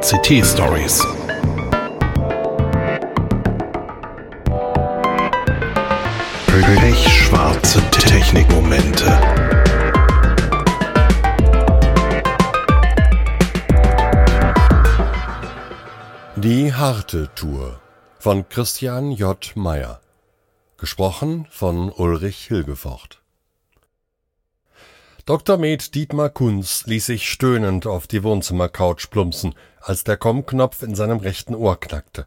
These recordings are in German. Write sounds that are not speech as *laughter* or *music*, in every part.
CT Stories. Pechschwarze Technikmomente. Die harte Tour von Christian J. Meyer. Gesprochen von Ulrich Hilgefort. Dr. Med Dietmar Kunz ließ sich stöhnend auf die Wohnzimmercouch plumpsen, als der Kommknopf in seinem rechten Ohr knackte.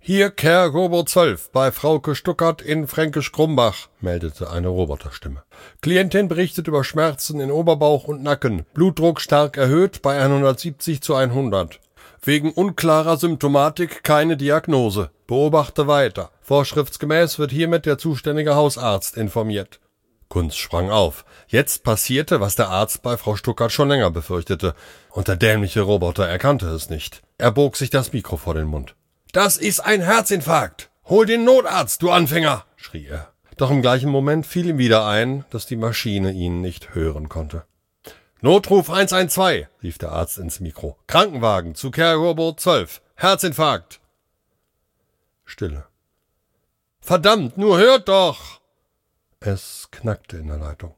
Hier Kerr Robo 12 bei Frauke Stuckert in Fränkisch Krumbach, meldete eine Roboterstimme. Klientin berichtet über Schmerzen in Oberbauch und Nacken, Blutdruck stark erhöht bei 170 zu 100. Wegen unklarer Symptomatik keine Diagnose. Beobachte weiter. Vorschriftsgemäß wird hiermit der zuständige Hausarzt informiert. Kunz sprang auf. Jetzt passierte, was der Arzt bei Frau Stuckert schon länger befürchtete. Und der dämliche Roboter erkannte es nicht. Er bog sich das Mikro vor den Mund. Das ist ein Herzinfarkt. Hol den Notarzt, du Anfänger, schrie er. Doch im gleichen Moment fiel ihm wieder ein, dass die Maschine ihn nicht hören konnte. Notruf 112, rief der Arzt ins Mikro. Krankenwagen zu Kergorbo 12. Herzinfarkt. Stille. Verdammt, nur hört doch! Es knackte in der Leitung.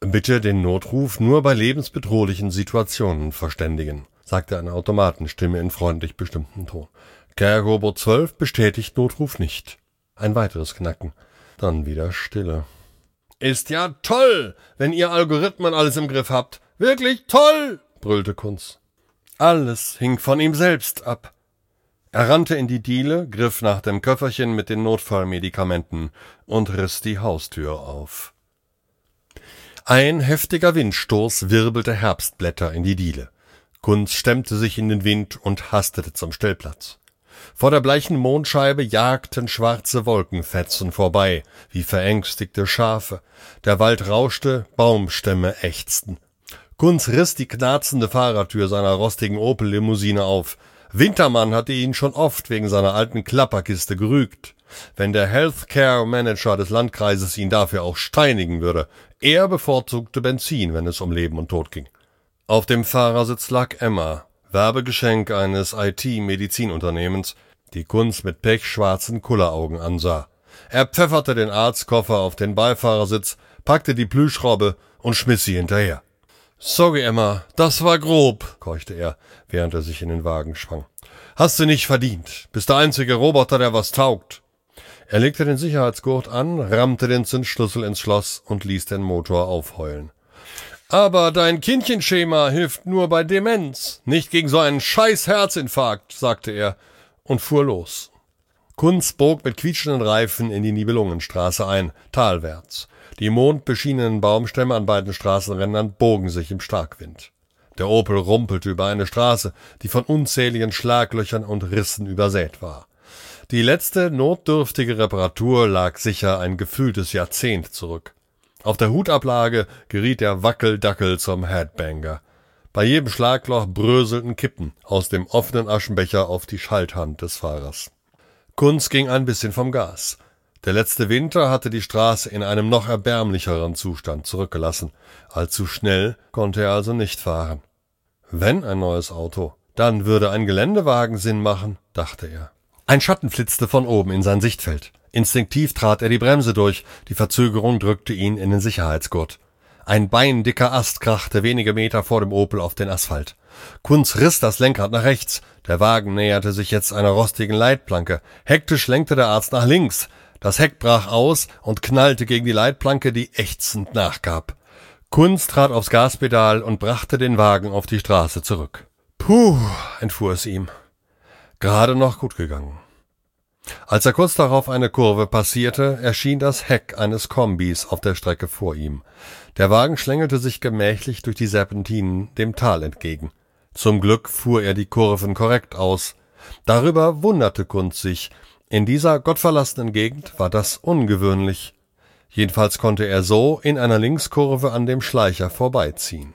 Bitte den Notruf nur bei lebensbedrohlichen Situationen verständigen, sagte eine Automatenstimme in freundlich bestimmtem Ton. Kergorbo 12 bestätigt Notruf nicht. Ein weiteres Knacken. Dann wieder Stille. Ist ja toll, wenn ihr Algorithmen alles im Griff habt. Wirklich toll, brüllte Kunz. Alles hing von ihm selbst ab. Er rannte in die Diele, griff nach dem Köfferchen mit den Notfallmedikamenten und riss die Haustür auf. Ein heftiger Windstoß wirbelte Herbstblätter in die Diele. Kunz stemmte sich in den Wind und hastete zum Stellplatz. Vor der bleichen Mondscheibe jagten schwarze Wolkenfetzen vorbei, wie verängstigte Schafe. Der Wald rauschte, Baumstämme ächzten. Kunz riss die knarzende Fahrertür seiner rostigen Opel-Limousine auf. Wintermann hatte ihn schon oft wegen seiner alten Klapperkiste gerügt. Wenn der Healthcare Manager des Landkreises ihn dafür auch steinigen würde. Er bevorzugte Benzin, wenn es um Leben und Tod ging. Auf dem Fahrersitz lag Emma, Werbegeschenk eines IT-Medizinunternehmens, die Kunz mit pechschwarzen Kulleraugen ansah. Er pfefferte den Arztkoffer auf den Beifahrersitz, packte die Plüschrobbe und schmiss sie hinterher. Sorry, Emma, das war grob, keuchte er, während er sich in den Wagen schwang. Hast du nicht verdient. Bist der einzige Roboter, der was taugt. Er legte den Sicherheitsgurt an, rammte den Zündschlüssel ins Schloss und ließ den Motor aufheulen. Aber dein Kindchenschema hilft nur bei Demenz, nicht gegen so einen scheiß Herzinfarkt, sagte er und fuhr los. Kunz bog mit quietschenden Reifen in die Nibelungenstraße ein, talwärts. Die mondbeschienenen Baumstämme an beiden Straßenrändern bogen sich im Starkwind. Der Opel rumpelte über eine Straße, die von unzähligen Schlaglöchern und Rissen übersät war. Die letzte notdürftige Reparatur lag sicher ein gefühltes Jahrzehnt zurück. Auf der Hutablage geriet der Wackeldackel zum Headbanger. Bei jedem Schlagloch bröselten Kippen aus dem offenen Aschenbecher auf die Schalthand des Fahrers. Kunz ging ein bisschen vom Gas. Der letzte Winter hatte die Straße in einem noch erbärmlicheren Zustand zurückgelassen. Allzu schnell konnte er also nicht fahren. Wenn ein neues Auto, dann würde ein Geländewagen Sinn machen, dachte er. Ein Schatten flitzte von oben in sein Sichtfeld. Instinktiv trat er die Bremse durch, die Verzögerung drückte ihn in den Sicherheitsgurt. Ein beindicker Ast krachte wenige Meter vor dem Opel auf den Asphalt. Kunz riss das Lenkrad nach rechts. Der Wagen näherte sich jetzt einer rostigen Leitplanke. Hektisch lenkte der Arzt nach links. Das Heck brach aus und knallte gegen die Leitplanke, die ächzend nachgab. Kunz trat aufs Gaspedal und brachte den Wagen auf die Straße zurück. Puh, entfuhr es ihm. Gerade noch gut gegangen. Als er kurz darauf eine Kurve passierte, erschien das Heck eines Kombis auf der Strecke vor ihm. Der Wagen schlängelte sich gemächlich durch die Serpentinen dem Tal entgegen. Zum Glück fuhr er die Kurven korrekt aus. Darüber wunderte Kunz sich, in dieser gottverlassenen Gegend war das ungewöhnlich. Jedenfalls konnte er so in einer Linkskurve an dem Schleicher vorbeiziehen.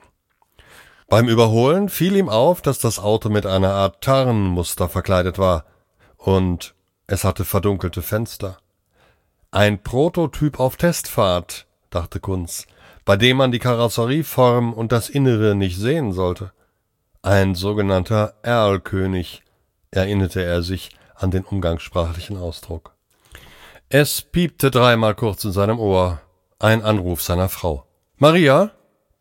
Beim Überholen fiel ihm auf, dass das Auto mit einer Art Tarnmuster verkleidet war, und es hatte verdunkelte Fenster. Ein Prototyp auf Testfahrt, dachte Kunz, bei dem man die Karosserieform und das Innere nicht sehen sollte. Ein sogenannter Erlkönig, erinnerte er sich an den umgangssprachlichen Ausdruck. Es piepte dreimal kurz in seinem Ohr. Ein Anruf seiner Frau. Maria?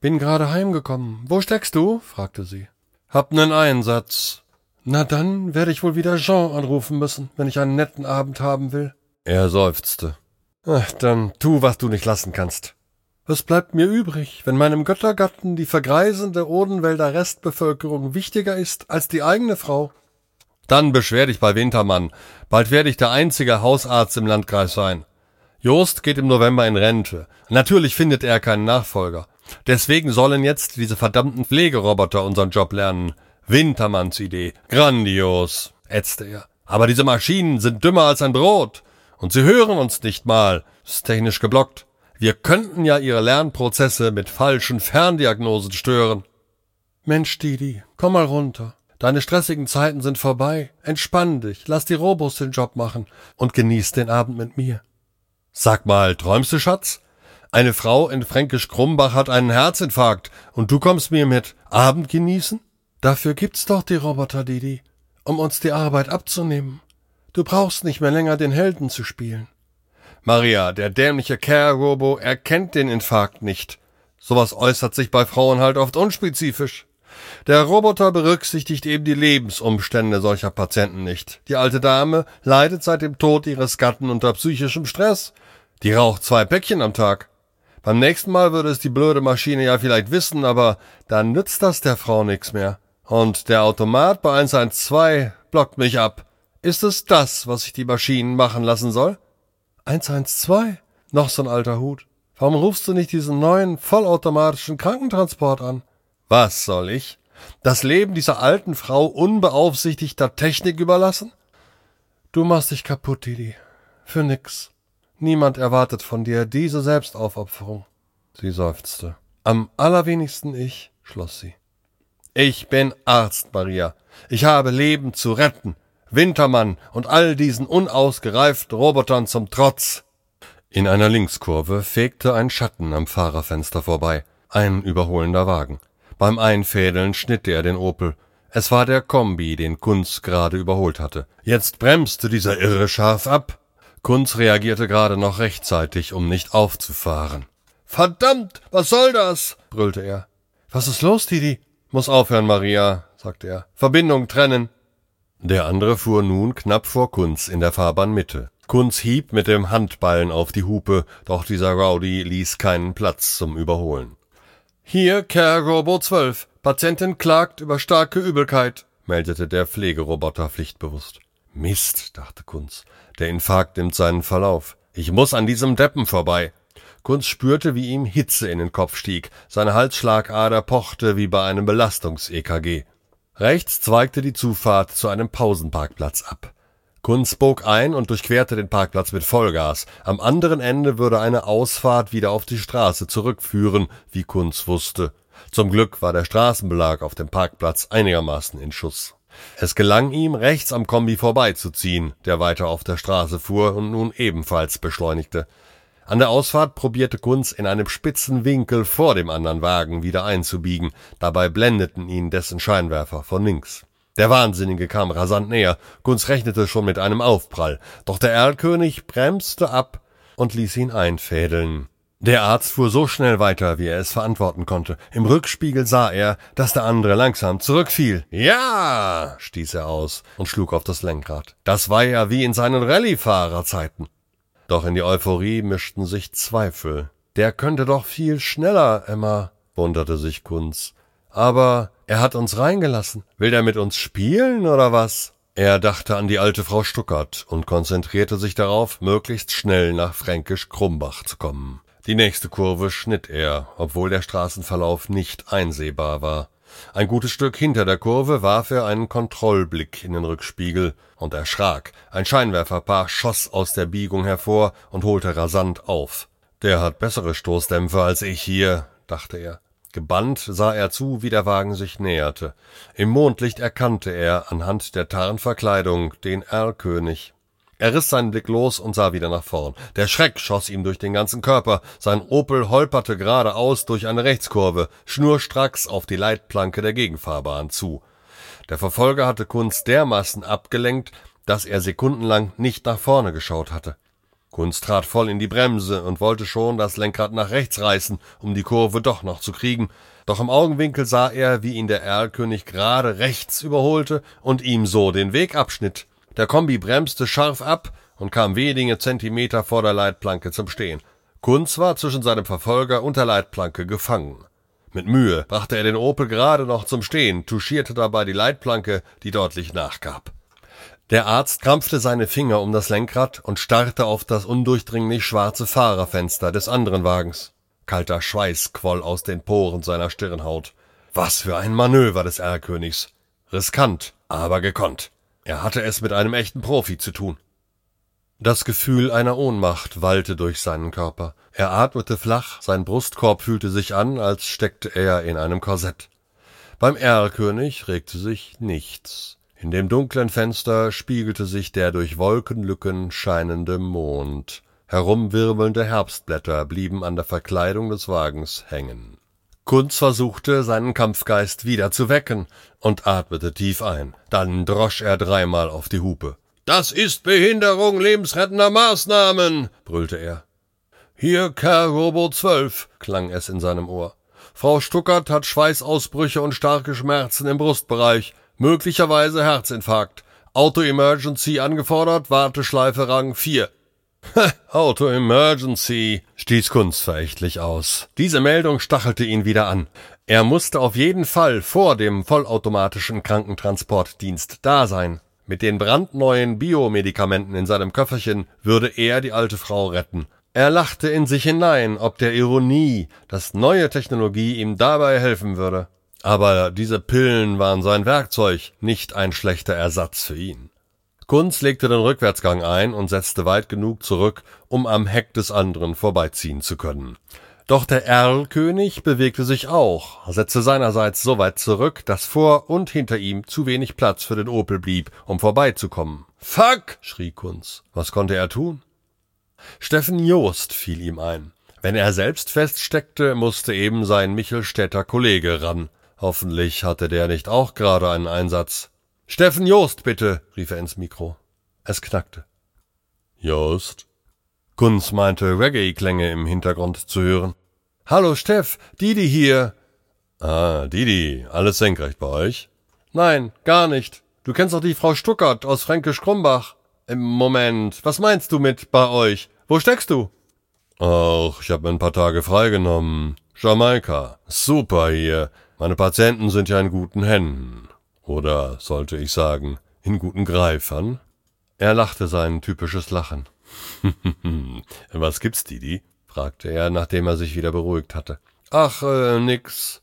Bin gerade heimgekommen. Wo steckst du? fragte sie. Hab nen Einsatz. Na dann werde ich wohl wieder Jean anrufen müssen, wenn ich einen netten Abend haben will. Er seufzte. Ach, dann tu, was du nicht lassen kannst. Was bleibt mir übrig, wenn meinem Göttergatten die vergreisende Odenwälder Restbevölkerung wichtiger ist als die eigene Frau? Dann beschwer dich bei Wintermann. Bald werde ich der einzige Hausarzt im Landkreis sein. Jost geht im November in Rente. Natürlich findet er keinen Nachfolger. Deswegen sollen jetzt diese verdammten Pflegeroboter unseren Job lernen. Wintermanns Idee. Grandios, ätzte er. Aber diese Maschinen sind dümmer als ein Brot. Und sie hören uns nicht mal. Ist technisch geblockt. Wir könnten ja ihre Lernprozesse mit falschen Ferndiagnosen stören. Mensch, Didi, komm mal runter. Deine stressigen Zeiten sind vorbei. Entspann dich, lass die Robos den Job machen und genieß den Abend mit mir. Sag mal, träumst du, Schatz? Eine Frau in Fränkisch Krumbach hat einen Herzinfarkt und du kommst mir mit Abend genießen? Dafür gibt's doch die Roboter, Didi, um uns die Arbeit abzunehmen. Du brauchst nicht mehr länger den Helden zu spielen. Maria, der dämliche Care-Robo erkennt den Infarkt nicht. Sowas äußert sich bei Frauen halt oft unspezifisch. Der Roboter berücksichtigt eben die Lebensumstände solcher Patienten nicht. Die alte Dame leidet seit dem Tod ihres Gatten unter psychischem Stress. Die raucht zwei Päckchen am Tag. Beim nächsten Mal würde es die blöde Maschine ja vielleicht wissen, aber dann nützt das der Frau nix mehr. Und der Automat bei 112 blockt mich ab. Ist es das, was ich die Maschinen machen lassen soll? 112? Noch so ein alter Hut. Warum rufst du nicht diesen neuen, vollautomatischen Krankentransport an? Was soll ich? Das Leben dieser alten Frau unbeaufsichtigter Technik überlassen? Du machst dich kaputt, Didi. Für nix. Niemand erwartet von dir diese Selbstaufopferung. Sie seufzte. Am allerwenigsten ich, schloss sie. Ich bin Arzt, Maria. Ich habe Leben zu retten. Wintermann und all diesen unausgereiften Robotern zum Trotz. In einer Linkskurve fegte ein Schatten am Fahrerfenster vorbei. Ein überholender Wagen. Beim Einfädeln schnitt er den Opel. Es war der Kombi, den Kunz gerade überholt hatte. Jetzt bremste dieser Irre scharf ab. Kunz reagierte gerade noch rechtzeitig, um nicht aufzufahren. Verdammt, was soll das? brüllte er. Was ist los, Didi? Muss aufhören, Maria, sagte er. Verbindung trennen. Der andere fuhr nun knapp vor Kunz in der Fahrbahnmitte. Kunz hieb mit dem Handballen auf die Hupe, doch dieser Rowdy ließ keinen Platz zum Überholen. Hier, Care Robo 12. Patientin klagt über starke Übelkeit, meldete der Pflegeroboter pflichtbewusst. Mist, dachte Kunz. Der Infarkt nimmt seinen Verlauf. Ich muss an diesem Deppen vorbei. Kunz spürte, wie ihm Hitze in den Kopf stieg. Seine Halsschlagader pochte wie bei einem Belastungs-EKG. Rechts zweigte die Zufahrt zu einem Pausenparkplatz ab. Kunz bog ein und durchquerte den Parkplatz mit Vollgas. Am anderen Ende würde eine Ausfahrt wieder auf die Straße zurückführen, wie Kunz wusste. Zum Glück war der Straßenbelag auf dem Parkplatz einigermaßen in Schuss. Es gelang ihm, rechts am Kombi vorbeizuziehen, der weiter auf der Straße fuhr und nun ebenfalls beschleunigte. An der Ausfahrt probierte Kunz in einem spitzen Winkel vor dem anderen Wagen wieder einzubiegen, dabei blendeten ihn dessen Scheinwerfer von links. Der Wahnsinnige kam rasant näher. Gunz rechnete schon mit einem Aufprall. Doch der Erlkönig bremste ab und ließ ihn einfädeln. Der Arzt fuhr so schnell weiter, wie er es verantworten konnte. Im Rückspiegel sah er, dass der andere langsam zurückfiel. Ja, stieß er aus und schlug auf das Lenkrad. Das war ja wie in seinen Rallye-Fahrerzeiten. Doch in die Euphorie mischten sich Zweifel. Der könnte doch viel schneller, Emma, wunderte sich Kunz. Aber er hat uns reingelassen. Will der mit uns spielen oder was? Er dachte an die alte Frau Stuckert und konzentrierte sich darauf, möglichst schnell nach Fränkisch Krumbach zu kommen. Die nächste Kurve schnitt er, obwohl der Straßenverlauf nicht einsehbar war. Ein gutes Stück hinter der Kurve warf er einen Kontrollblick in den Rückspiegel und erschrak. Ein Scheinwerferpaar schoss aus der Biegung hervor und holte rasant auf. Der hat bessere Stoßdämpfer als ich hier, dachte er. Gebannt sah er zu, wie der Wagen sich näherte. Im Mondlicht erkannte er anhand der Tarnverkleidung den Erlkönig. Er riss seinen Blick los und sah wieder nach vorn. Der Schreck schoss ihm durch den ganzen Körper. Sein Opel holperte geradeaus durch eine Rechtskurve, schnurstracks auf die Leitplanke der Gegenfahrbahn zu. Der Verfolger hatte Kunz dermaßen abgelenkt, dass er sekundenlang nicht nach vorne geschaut hatte. Kunz trat voll in die Bremse und wollte schon das Lenkrad nach rechts reißen, um die Kurve doch noch zu kriegen. Doch im Augenwinkel sah er, wie ihn der Erlkönig gerade rechts überholte und ihm so den Weg abschnitt. Der Kombi bremste scharf ab und kam wenige Zentimeter vor der Leitplanke zum Stehen. Kunz war zwischen seinem Verfolger und der Leitplanke gefangen. Mit Mühe brachte er den Opel gerade noch zum Stehen, touchierte dabei die Leitplanke, die deutlich nachgab. Der Arzt krampfte seine Finger um das Lenkrad und starrte auf das undurchdringlich schwarze Fahrerfenster des anderen Wagens. Kalter Schweiß quoll aus den Poren seiner Stirnhaut. Was für ein Manöver des Erlkönigs. Riskant, aber gekonnt. Er hatte es mit einem echten Profi zu tun. Das Gefühl einer Ohnmacht wallte durch seinen Körper. Er atmete flach, sein Brustkorb fühlte sich an, als steckte er in einem Korsett. Beim Erlkönig regte sich nichts. In dem dunklen Fenster spiegelte sich der durch Wolkenlücken scheinende Mond. Herumwirbelnde Herbstblätter blieben an der Verkleidung des Wagens hängen. Kunz versuchte, seinen Kampfgeist wieder zu wecken und atmete tief ein. Dann drosch er dreimal auf die Hupe. Das ist Behinderung lebensrettender Maßnahmen, brüllte er. Hier, Kerl Robo 12, klang es in seinem Ohr. Frau Stuckert hat Schweißausbrüche und starke Schmerzen im Brustbereich, möglicherweise Herzinfarkt. Auto-Emergency angefordert, Warteschleife Rang 4. Auto Emergency, stieß Kunz verächtlich aus. Diese Meldung stachelte ihn wieder an. Er musste auf jeden Fall vor dem vollautomatischen Krankentransportdienst da sein. Mit den brandneuen Biomedikamenten in seinem Köfferchen würde er die alte Frau retten. Er lachte in sich hinein, ob der Ironie, dass neue Technologie ihm dabei helfen würde. Aber diese Pillen waren sein Werkzeug, nicht ein schlechter Ersatz für ihn. Kunz legte den Rückwärtsgang ein und setzte weit genug zurück, um am Heck des anderen vorbeiziehen zu können. Doch der Erlkönig bewegte sich auch, setzte seinerseits so weit zurück, dass vor und hinter ihm zu wenig Platz für den Opel blieb, um vorbeizukommen. Fuck! schrie Kunz. Was konnte er tun? Steffen Joost fiel ihm ein. Wenn er selbst feststeckte, musste eben sein Michelstädter Kollege ran. Hoffentlich hatte der nicht auch gerade einen Einsatz. Steffen Joost, bitte, rief er ins Mikro. Es knackte. Joost? Kunz meinte Reggae-Klänge im Hintergrund zu hören. Hallo Steff, Didi hier. Ah, Didi, alles senkrecht bei euch? Nein, gar nicht. Du kennst doch die Frau Stuckert aus Fränkisch Krumbach. Im Moment, was meinst du mit bei euch? Wo steckst du? Ach, ich hab mir ein paar Tage freigenommen. Jamaika. Super hier. Meine Patienten sind ja in guten Händen. Oder sollte ich sagen, in guten Greifern? Er lachte sein typisches Lachen. *laughs* Was gibt's, Didi? fragte er, nachdem er sich wieder beruhigt hatte. Ach, äh, nix.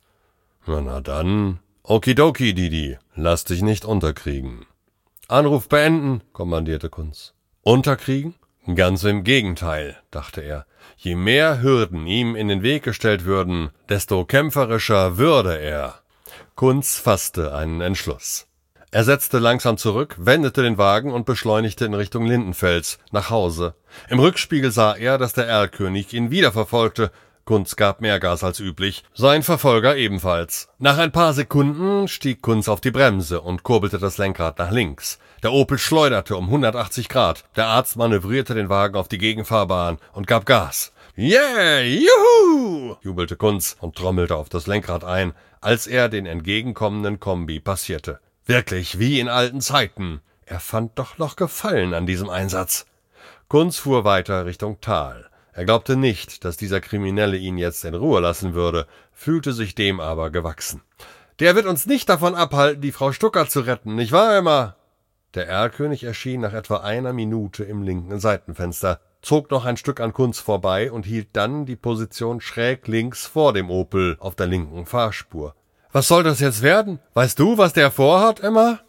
Na, na dann. Okidoki, Didi, lass dich nicht unterkriegen. Anruf beenden, kommandierte Kunz. Unterkriegen? Ganz im Gegenteil, dachte er. Je mehr Hürden ihm in den Weg gestellt würden, desto kämpferischer würde er. Kunz fasste einen Entschluss. Er setzte langsam zurück, wendete den Wagen und beschleunigte in Richtung Lindenfels, nach Hause. Im Rückspiegel sah er, dass der Erlkönig ihn wieder verfolgte. Kunz gab mehr Gas als üblich, sein Verfolger ebenfalls. Nach ein paar Sekunden stieg Kunz auf die Bremse und kurbelte das Lenkrad nach links. Der Opel schleuderte um 180 Grad. Der Arzt manövrierte den Wagen auf die Gegenfahrbahn und gab Gas. Yeah, juhu! jubelte Kunz und trommelte auf das Lenkrad ein, als er den entgegenkommenden Kombi passierte. Wirklich wie in alten Zeiten. Er fand doch noch Gefallen an diesem Einsatz. Kunz fuhr weiter Richtung Tal. Er glaubte nicht, dass dieser Kriminelle ihn jetzt in Ruhe lassen würde, fühlte sich dem aber gewachsen. Der wird uns nicht davon abhalten, die Frau Stucker zu retten, nicht wahr, Emma? Der Erlkönig erschien nach etwa einer Minute im linken Seitenfenster, zog noch ein Stück an Kunz vorbei und hielt dann die Position schräg links vor dem Opel auf der linken Fahrspur. Was soll das jetzt werden? Weißt du, was der vorhat, Emma?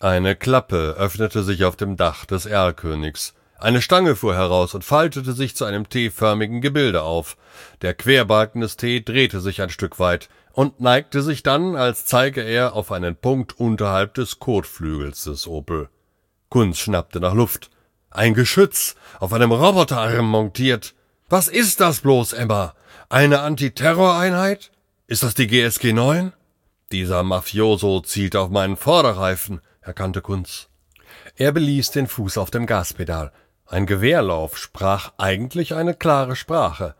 Eine Klappe öffnete sich auf dem Dach des Erlkönigs. Eine Stange fuhr heraus und faltete sich zu einem T-förmigen Gebilde auf. Der Querbalken des T drehte sich ein Stück weit und neigte sich dann, als zeige er auf einen Punkt unterhalb des Kotflügels des Opel. Kunz schnappte nach Luft. Ein Geschütz, auf einem Roboterarm montiert. Was ist das bloß, Emma? Eine Antiterroreinheit? Ist das die GSG 9? Dieser Mafioso zielt auf meinen Vorderreifen, erkannte Kunz. Er beließ den Fuß auf dem Gaspedal. Ein Gewehrlauf sprach eigentlich eine klare Sprache.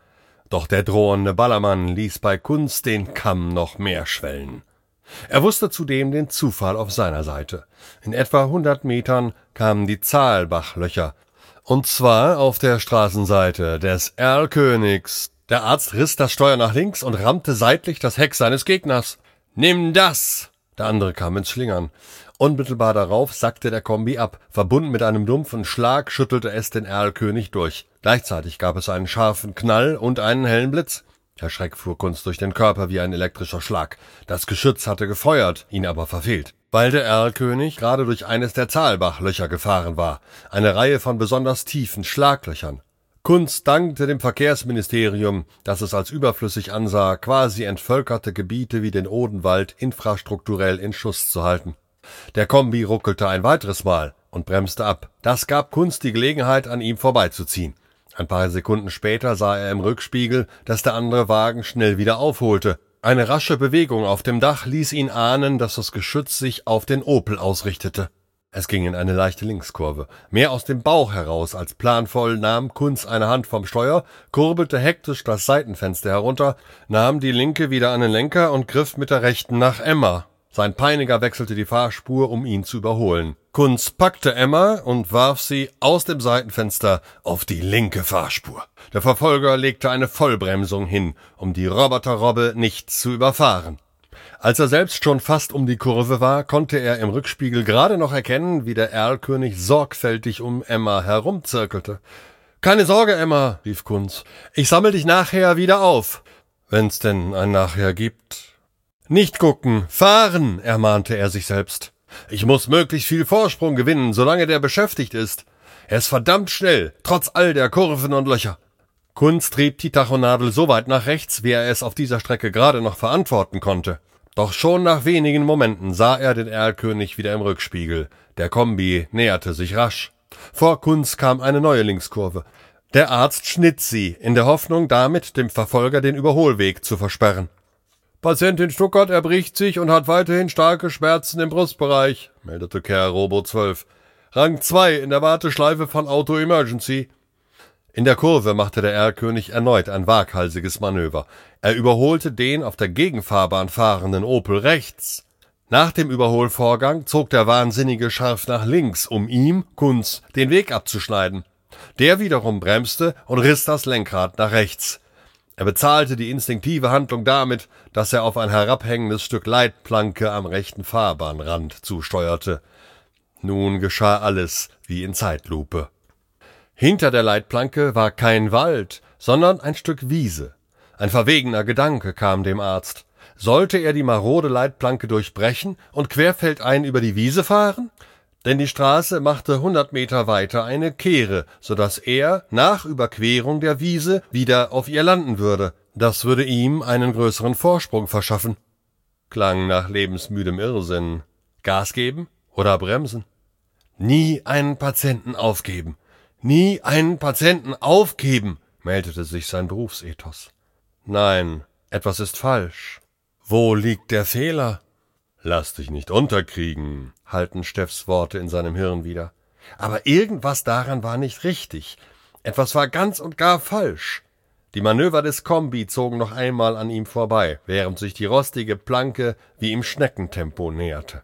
Doch der drohende Ballermann ließ bei Kunz den Kamm noch mehr schwellen. Er wusste zudem den Zufall auf seiner Seite. In etwa hundert Metern kamen die Zahlbachlöcher, und zwar auf der Straßenseite des Erlkönigs. Der Arzt riss das Steuer nach links und rammte seitlich das Heck seines Gegners. Nimm das! Der andere kam ins Schlingern. Unmittelbar darauf sackte der Kombi ab. Verbunden mit einem dumpfen Schlag schüttelte es den Erlkönig durch. Gleichzeitig gab es einen scharfen Knall und einen hellen Blitz. Der Schreck fuhr Kunz durch den Körper wie ein elektrischer Schlag. Das Geschütz hatte gefeuert, ihn aber verfehlt. Weil der Erlkönig gerade durch eines der Zahlbachlöcher gefahren war. Eine Reihe von besonders tiefen Schlaglöchern. Kunz dankte dem Verkehrsministerium, das es als überflüssig ansah, quasi entvölkerte Gebiete wie den Odenwald infrastrukturell in Schuss zu halten. Der Kombi ruckelte ein weiteres Mal und bremste ab. Das gab Kunz die Gelegenheit, an ihm vorbeizuziehen. Ein paar Sekunden später sah er im Rückspiegel, dass der andere Wagen schnell wieder aufholte. Eine rasche Bewegung auf dem Dach ließ ihn ahnen, dass das Geschütz sich auf den Opel ausrichtete. Es ging in eine leichte Linkskurve. Mehr aus dem Bauch heraus als planvoll nahm Kunz eine Hand vom Steuer, kurbelte hektisch das Seitenfenster herunter, nahm die linke wieder an den Lenker und griff mit der rechten nach Emma. Sein Peiniger wechselte die Fahrspur, um ihn zu überholen. Kunz packte Emma und warf sie aus dem Seitenfenster auf die linke Fahrspur. Der Verfolger legte eine Vollbremsung hin, um die Roboterrobbe nicht zu überfahren. Als er selbst schon fast um die Kurve war, konnte er im Rückspiegel gerade noch erkennen, wie der Erlkönig sorgfältig um Emma herumzirkelte. Keine Sorge, Emma, rief Kunz. Ich sammel dich nachher wieder auf. Wenn's denn ein Nachher gibt. Nicht gucken, fahren, ermahnte er sich selbst. Ich muss möglichst viel Vorsprung gewinnen, solange der beschäftigt ist. Er ist verdammt schnell, trotz all der Kurven und Löcher. Kunz trieb die Tachonadel so weit nach rechts, wie er es auf dieser Strecke gerade noch verantworten konnte. Doch schon nach wenigen Momenten sah er den Erlkönig wieder im Rückspiegel. Der Kombi näherte sich rasch. Vor Kunz kam eine neue Linkskurve. Der Arzt schnitt sie, in der Hoffnung, damit dem Verfolger den Überholweg zu versperren. Patientin Stuckert erbricht sich und hat weiterhin starke Schmerzen im Brustbereich, meldete Kerr Robo 12. Rang 2 in der Warteschleife von Auto Emergency. In der Kurve machte der Erlkönig erneut ein waghalsiges Manöver. Er überholte den auf der Gegenfahrbahn fahrenden Opel rechts. Nach dem Überholvorgang zog der Wahnsinnige scharf nach links, um ihm, Kunz, den Weg abzuschneiden. Der wiederum bremste und riss das Lenkrad nach rechts. Er bezahlte die instinktive Handlung damit, dass er auf ein herabhängendes Stück Leitplanke am rechten Fahrbahnrand zusteuerte. Nun geschah alles wie in Zeitlupe. Hinter der Leitplanke war kein Wald, sondern ein Stück Wiese. Ein verwegener Gedanke kam dem Arzt. Sollte er die marode Leitplanke durchbrechen und querfeldein über die Wiese fahren? Denn die Straße machte hundert Meter weiter eine Kehre, so dass er nach Überquerung der Wiese wieder auf ihr landen würde. Das würde ihm einen größeren Vorsprung verschaffen. Klang nach lebensmüdem Irrsinn. Gas geben oder bremsen? Nie einen Patienten aufgeben. Nie einen Patienten aufgeben, meldete sich sein Berufsethos. Nein, etwas ist falsch. Wo liegt der Fehler? Lass dich nicht unterkriegen, halten Steffs Worte in seinem Hirn wieder. Aber irgendwas daran war nicht richtig. Etwas war ganz und gar falsch. Die Manöver des Kombi zogen noch einmal an ihm vorbei, während sich die rostige Planke wie im Schneckentempo näherte.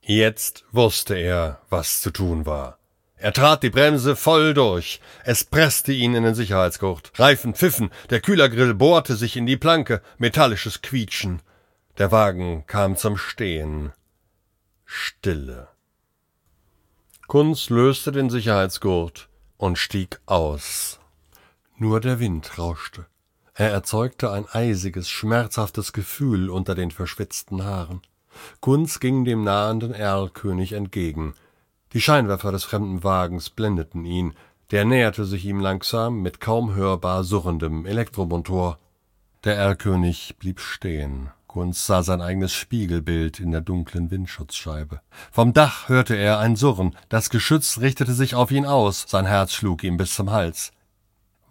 Jetzt wusste er, was zu tun war. Er trat die Bremse voll durch. Es presste ihn in den Sicherheitsgurt. Reifen pfiffen, der Kühlergrill bohrte sich in die Planke, metallisches Quietschen. Der Wagen kam zum Stehen. Stille. Kunz löste den Sicherheitsgurt und stieg aus. Nur der Wind rauschte. Er erzeugte ein eisiges, schmerzhaftes Gefühl unter den verschwitzten Haaren. Kunz ging dem nahenden Erlkönig entgegen. Die Scheinwerfer des fremden Wagens blendeten ihn. Der näherte sich ihm langsam mit kaum hörbar surrendem Elektromotor. Der Erlkönig blieb stehen Kunz sah sein eigenes Spiegelbild in der dunklen Windschutzscheibe. Vom Dach hörte er ein Surren. Das Geschütz richtete sich auf ihn aus. Sein Herz schlug ihm bis zum Hals.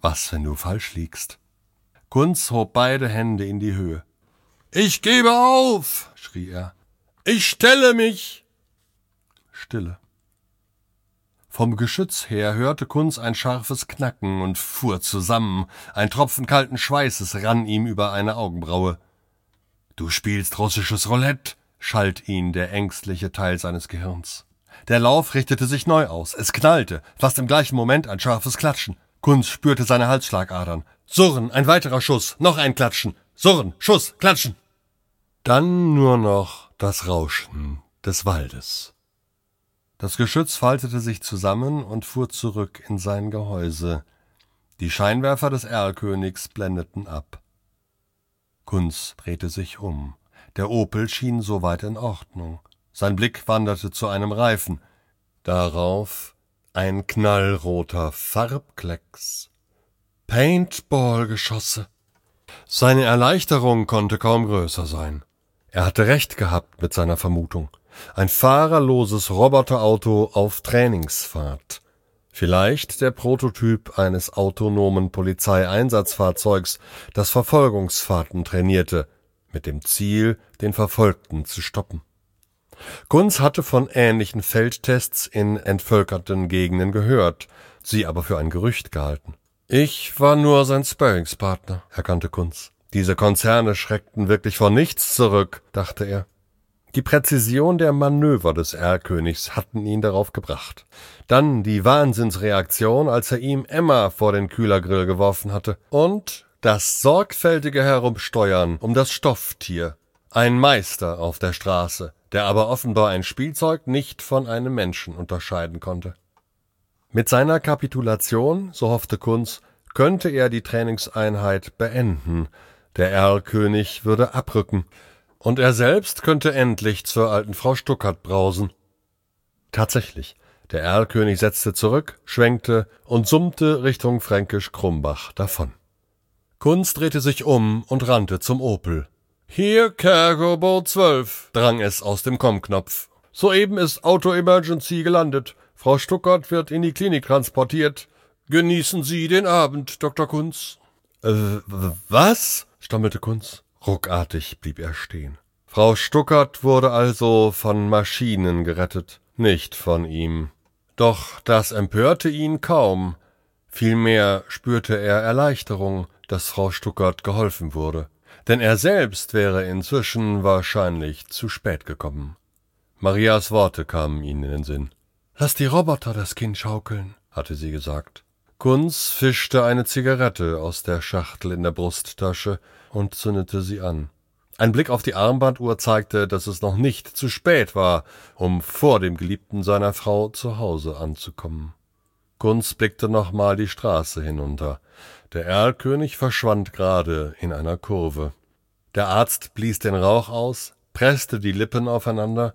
Was, wenn du falsch liegst? Kunz hob beide Hände in die Höhe. Ich gebe auf, schrie er. Ich stelle mich. Stille. Vom Geschütz her hörte Kunz ein scharfes Knacken und fuhr zusammen. Ein Tropfen kalten Schweißes rann ihm über eine Augenbraue. Du spielst russisches Roulette, schalt ihn der ängstliche Teil seines Gehirns. Der Lauf richtete sich neu aus. Es knallte, fast im gleichen Moment ein scharfes Klatschen. Kunz spürte seine Halsschlagadern. Surren, ein weiterer Schuss, noch ein Klatschen. Surren, Schuss, Klatschen. Dann nur noch das Rauschen des Waldes. Das Geschütz faltete sich zusammen und fuhr zurück in sein Gehäuse. Die Scheinwerfer des Erlkönigs blendeten ab. Kunz drehte sich um. Der Opel schien soweit in Ordnung. Sein Blick wanderte zu einem Reifen. Darauf ein knallroter Farbklecks. Paintballgeschosse. Seine Erleichterung konnte kaum größer sein. Er hatte recht gehabt mit seiner Vermutung. Ein fahrerloses Roboterauto auf Trainingsfahrt. Vielleicht der Prototyp eines autonomen Polizeieinsatzfahrzeugs, das Verfolgungsfahrten trainierte, mit dem Ziel, den Verfolgten zu stoppen. Kunz hatte von ähnlichen Feldtests in entvölkerten Gegenden gehört, sie aber für ein Gerücht gehalten. Ich war nur sein Sparringspartner, erkannte Kunz. Diese Konzerne schreckten wirklich vor nichts zurück, dachte er. Die Präzision der Manöver des Erlkönigs hatten ihn darauf gebracht. Dann die Wahnsinnsreaktion, als er ihm Emma vor den Kühlergrill geworfen hatte. Und das sorgfältige Herumsteuern um das Stofftier. Ein Meister auf der Straße, der aber offenbar ein Spielzeug nicht von einem Menschen unterscheiden konnte. Mit seiner Kapitulation, so hoffte Kunz, könnte er die Trainingseinheit beenden. Der Erlkönig würde abrücken und er selbst könnte endlich zur alten Frau Stuckert brausen. Tatsächlich, der Erlkönig setzte zurück, schwenkte und summte Richtung Fränkisch Krumbach davon. Kunz drehte sich um und rannte zum Opel. Hier, Cargo 12, drang es aus dem Kommknopf. Soeben ist Auto Emergency gelandet. Frau Stuckert wird in die Klinik transportiert. Genießen Sie den Abend, Dr. Kunz. Äh, was? stammelte Kunz. Ruckartig blieb er stehen. Frau Stuckert wurde also von Maschinen gerettet, nicht von ihm. Doch das empörte ihn kaum. Vielmehr spürte er Erleichterung, dass Frau Stuckert geholfen wurde. Denn er selbst wäre inzwischen wahrscheinlich zu spät gekommen. Marias Worte kamen ihnen in den Sinn. Lass die Roboter das Kind schaukeln, hatte sie gesagt. Kunz fischte eine Zigarette aus der Schachtel in der Brusttasche und zündete sie an. Ein Blick auf die Armbanduhr zeigte, dass es noch nicht zu spät war, um vor dem Geliebten seiner Frau zu Hause anzukommen. Kunz blickte nochmal die Straße hinunter. Der Erlkönig verschwand gerade in einer Kurve. Der Arzt blies den Rauch aus, presste die Lippen aufeinander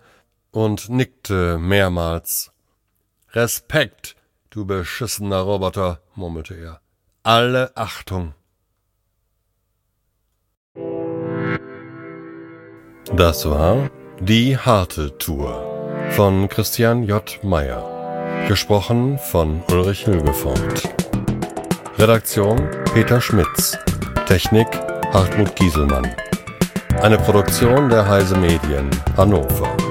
und nickte mehrmals. Respekt, Du beschissener Roboter, murmelte er. Alle Achtung. Das war Die harte Tour von Christian J. Meyer. Gesprochen von Ulrich Hilgefort. Redaktion Peter Schmitz. Technik Hartmut Gieselmann. Eine Produktion der Heise Medien Hannover.